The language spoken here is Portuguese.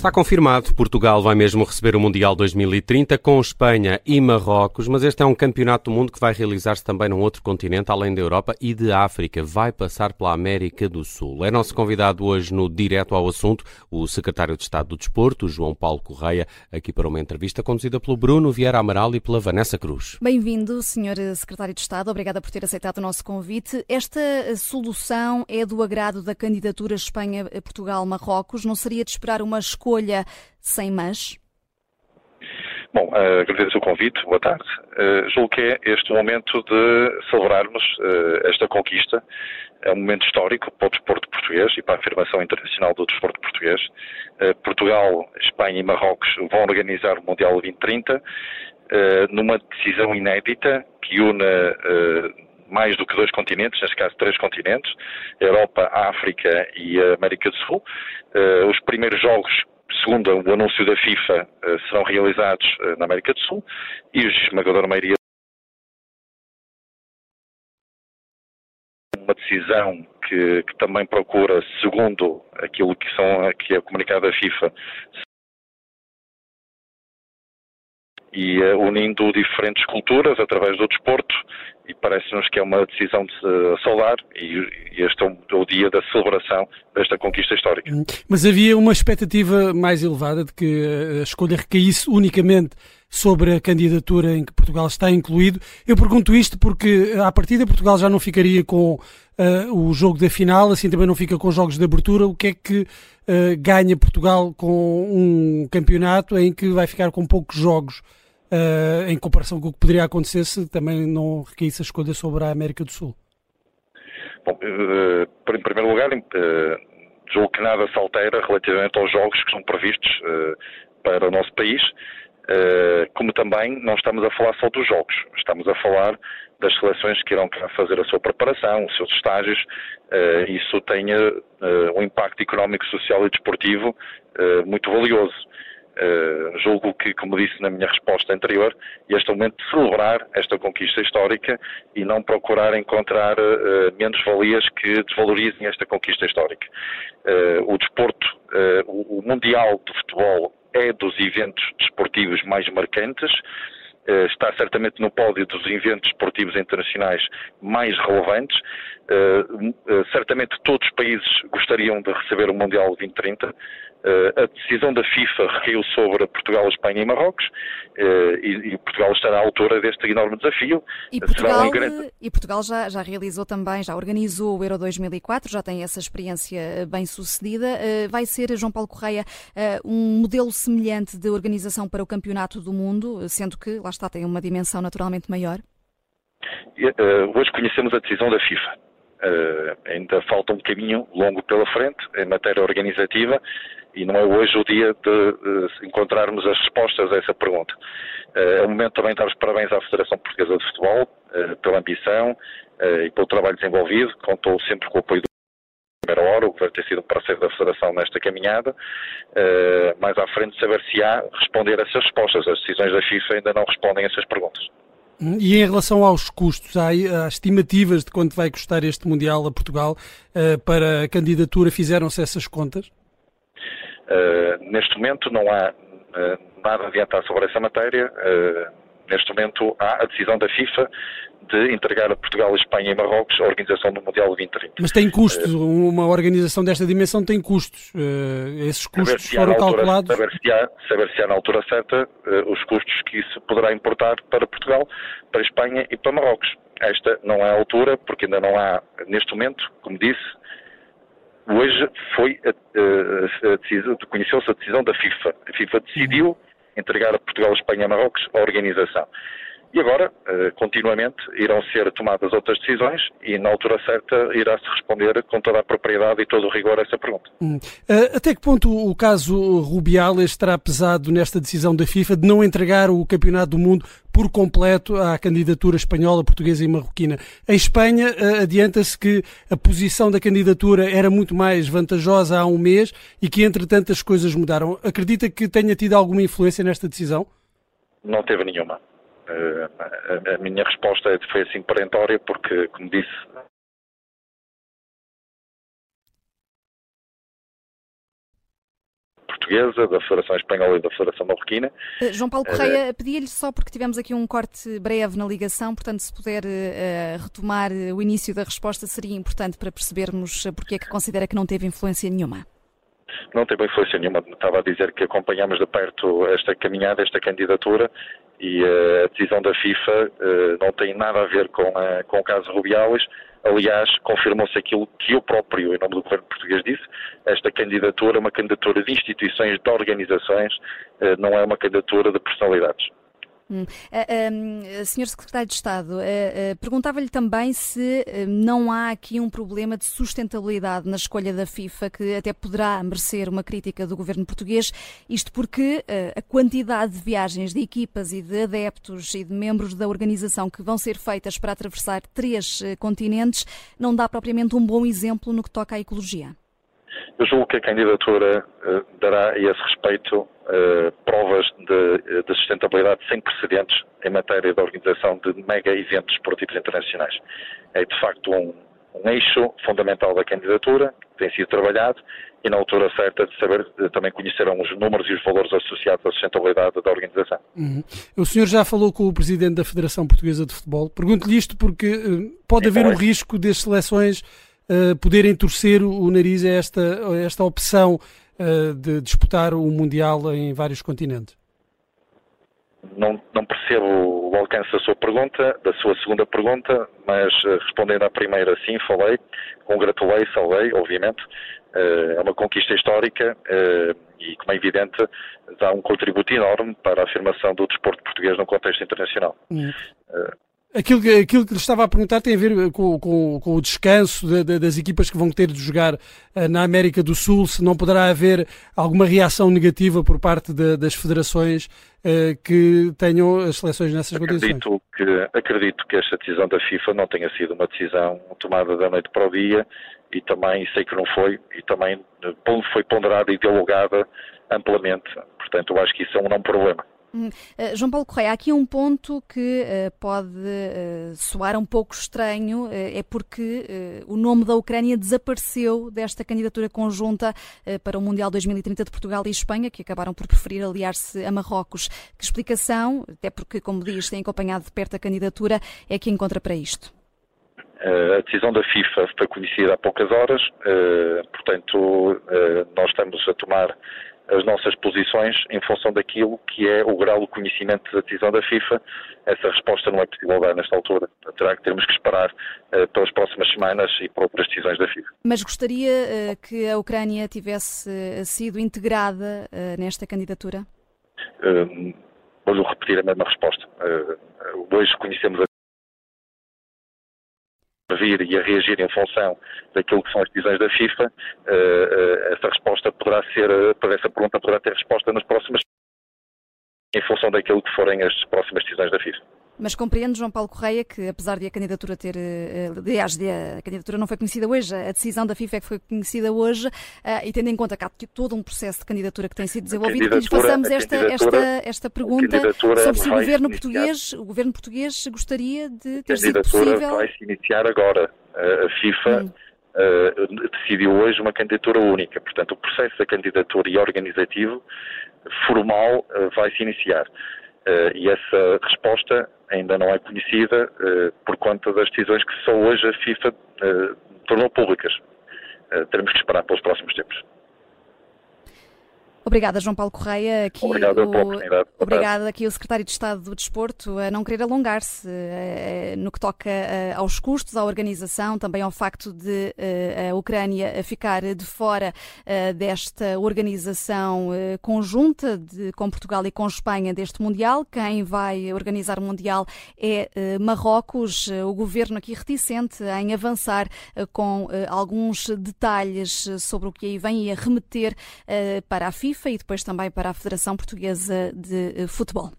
Está confirmado, Portugal vai mesmo receber o Mundial 2030 com Espanha e Marrocos, mas este é um campeonato do mundo que vai realizar-se também num outro continente, além da Europa e de África. Vai passar pela América do Sul. É nosso convidado hoje no Direto ao Assunto, o secretário de Estado do Desporto, João Paulo Correia, aqui para uma entrevista conduzida pelo Bruno Vieira Amaral e pela Vanessa Cruz. Bem-vindo, senhor secretário de Estado. Obrigada por ter aceitado o nosso convite. Esta solução é do agrado da candidatura Espanha-Portugal-Marrocos? Não seria de esperar uma escolha escolha sem mas? Bom, uh, agradeço o convite, boa tarde. Uh, julgo que é este o momento de celebrarmos uh, esta conquista. É um momento histórico para o desporto português e para a afirmação internacional do desporto português. Portugal, Espanha e Marrocos vão organizar o Mundial 2030 numa decisão inédita que une mais do que dois continentes, neste caso três continentes, Europa, África e América do Sul. os primeiros jogos segundo o anúncio da FIFA, eh, serão realizados eh, na América do Sul e a esmagadora maioria uma decisão que, que, também procura, segundo aquilo que, são, que é comunicado da FIFA, e uh, unindo diferentes culturas através do desporto e parece-nos que é uma decisão de saudar e, e este é o, é o, dia da celebração desta conquista histórica. Hum, mas havia uma expectativa mais elevada de que a escolha recaísse unicamente sobre a candidatura em que Portugal está incluído. Eu pergunto isto porque à partida Portugal já não ficaria com uh, o jogo da final, assim também não fica com jogos de abertura. O que é que uh, ganha Portugal com um campeonato em que vai ficar com poucos jogos? Uh, em comparação com o que poderia acontecer se também não recaísse a escolha sobre a América do Sul? Bom, uh, em primeiro lugar, uh, julgo que nada se altera relativamente aos jogos que são previstos para o nosso país, como também não estamos a falar só dos jogos, estamos a falar das seleções que irão fazer a sua preparação, os seus estágios, isso tenha um impacto económico, social e desportivo muito valioso. Uh, julgo que, como disse na minha resposta anterior, este é o momento de celebrar esta conquista histórica e não procurar encontrar uh, menos-valias que desvalorizem esta conquista histórica. Uh, o desporto, o, o Mundial de Futebol é dos eventos desportivos mais marcantes, está certamente no pódio dos eventos esportivos internacionais mais relevantes. certamente todos os países gostariam de receber o Mundial 2030. Uh, a decisão da FIFA recaiu sobre Portugal, Espanha e Marrocos uh, e, Portugal estará à altura deste enorme desafio. E Portugal, um grande... e Portugal já, já, realizou também, já organizou o Euro 2004, já tem essa experiência eh, bem sucedida. Vai ser, João Paulo Correia, um modelo semelhante de organização para o Campeonato do Mundo, sendo que, lá está, tem uma dimensão naturalmente maior? hoje conhecemos a decisão da FIFA. ainda falta um caminho longo pela frente em matéria organizativa e não é hoje o dia de, encontrarmos as respostas a essa pergunta. Eh, é o momento também de dar os parabéns à Federação Portuguesa de Futebol eh, pela ambição eh, e pelo trabalho desenvolvido. Contou sempre com o apoio do primeira hora, o que vai ter sido um parceiro da Federação nesta caminhada. mais à frente, saber se há responder a essas respostas. As decisões da FIFA ainda não respondem a essas perguntas. E em relação aos custos, há, há estimativas de quanto vai custar este Mundial a Portugal para a candidatura? Fizeram-se essas contas? Uh, neste momento não há uh, nada a adiantar sobre essa matéria. Uh, neste momento há a decisão da FIFA de entregar a Portugal, Espanha e Marrocos a organização do Mundial 2030. Mas tem custos, uma organização desta dimensão tem custos. esses custos foram calculados? Saber se, há, saber se há na altura certa os custos que isso poderá importar para Portugal, para Espanha e para Marrocos. Esta não é a altura, porque ainda não há, neste momento, como disse, Hoje foi a, a, a decisão, conheceu-se a decisão da FIFA. A FIFA decidiu entregar a Portugal, Espanha e Marrocos a organização. E agora, eh, continuamente, irão ser tomadas outras decisões e, na altura certa, irá-se responder com toda a propriedade e todo o rigor a essa pergunta. Hum. Eh, até que ponto o caso Rubiales estará pesado nesta decisão da FIFA de não entregar o Campeonato do Mundo por completo à candidatura espanhola, portuguesa e marroquina? Em Espanha, eh, adianta-se que a posição da candidatura era muito mais vantajosa há um mês e que, entretanto, as coisas mudaram. Acredita que tenha tido alguma influência nesta decisão? Não teve nenhuma. Eh, a, minha resposta foi assim perentória, porque, como disse, Portuguesa, da Federação Espanhola e da Federação Marroquina. Uh, João Paulo Correia, uh, pedia-lhe só porque tivemos aqui um corte breve na ligação, portanto, se puder uh, retomar o início da resposta, seria importante para percebermos porque é que considera que não teve influência nenhuma. Não teve influência nenhuma. Estava a dizer que acompanhamos de perto esta caminhada, esta candidatura e a decisão da FIFA não tem nada a ver com, a, com o caso Rubiales Aliás, confirmou-se aquilo que eu próprio, em nome do governo português, disse: esta candidatura é uma candidatura de instituições, de organizações, eh, não é uma candidatura de personalidades. Hum. Uh, Senhor Secretário de Estado, uh, perguntava-lhe também se não há aqui um problema de sustentabilidade na escolha da FIFA, que até poderá merecer uma crítica do governo português, isto porque a quantidade de viagens de equipas e de adeptos e de membros da organização que vão ser feitas para atravessar três continentes não dá propriamente um bom exemplo no que toca à ecologia. Eu julgo que a candidatura dará a esse respeito uh, provas de, de, sustentabilidade sem precedentes em matéria de organização de mega eventos esportivos internacionais. É de facto um, um eixo fundamental da candidatura, que tem sido trabalhado e na altura certa de saber também conheceram os números e os valores associados à sustentabilidade da organização. Uhum. O senhor já falou com o presidente da Federação Portuguesa de Futebol. Pergunto-lhe isto porque uh, pode Sim, haver o um risco das seleções uh, poderem torcer o nariz a esta, a esta opção uh, de disputar o Mundial em vários continentes? Não, não, percebo o alcance da sua pergunta, da sua segunda pergunta, mas uh, respondendo à primeira, sim, falei, congratulei, salvei, obviamente. É uma conquista histórica e, como é evidente, dá um contributo enorme para a afirmação do desporto português no contexto internacional. Hum. Aquilo aquilo que lhe estava a perguntar tem a ver com, com, com o descanso de, de, das equipas que vão ter de jogar uh, na América do Sul, se não poderá haver alguma reação negativa por parte de, das federações uh, que tenham as seleções nessas acredito condições. Que, acredito que esta decisão da FIFA não tenha sido uma decisão tomada da noite para o dia e também sei que não foi e também eh, foi ponderada e dialogada amplamente. Portanto, eu acho que isso é um não problema. Uh, João Paulo Correia, há aqui um ponto que uh, pode uh, soar um pouco estranho, é porque o nome da Ucrânia desapareceu desta candidatura conjunta para o Mundial 2030 de Portugal e Espanha, que acabaram por preferir aliar-se a Marrocos. Que explicação, até porque, como diz, tem acompanhado de perto a candidatura, é que encontra para isto? A decisão da FIFA foi conhecida há poucas horas, portanto, nós estamos a tomar as nossas posições em função daquilo que é o grau de conhecimento da decisão da FIFA. Essa resposta não é possível dar nesta altura. Terá que termos que esperar uh, pelas próximas semanas e por outras decisões da FIFA. Mas gostaria uh, que a Ucrânia tivesse uh, sido integrada nesta candidatura? Vou repetir a mesma resposta. hoje conhecemos a vir e a reagir em função daquilo que são as decisões da FIFA, eh, eh, essa resposta poderá ser, eh, para essa pergunta poderá ter resposta nas próximas em função daquilo que forem as próximas decisões da FIFA. Mas compreende, João Paulo Correia, que apesar de a candidatura ter. Eh, aliás, a candidatura não foi conhecida hoje, a decisão da FIFA é que foi conhecida hoje, eh, e tendo em conta que há todo um processo de candidatura que tem sido desenvolvido, que lhes façamos esta, esta, esta pergunta sobre se o governo português, o governo português gostaria de ter sido possível. A candidatura vai se iniciar agora. A FIFA. Hum. Uh, decidiu hoje uma candidatura única. Portanto, o processo da candidatura e organizativo formal uh, vai se iniciar. Uh, e essa resposta ainda não é conhecida por conta das decisões que só hoje a FIFA tornou públicas. teremos que esperar pelos próximos tempos. Obrigada, João Paulo Correia. Aqui Obrigado o... pela oportunidade. Obrigada aqui o Secretário de Estado do Desporto a não querer alongar-se eh, no que toca eh, aos custos, à organização, também ao facto de eh, a Ucrânia ficar de fora desta organização conjunta de, com Portugal e com Espanha deste Mundial. Quem vai organizar o Mundial é Marrocos. O governo aqui reticente em avançar com alguns detalhes sobre o que aí vem e a remeter para a FIFA FIFA e depois também para a Federação Portuguesa de Futebol.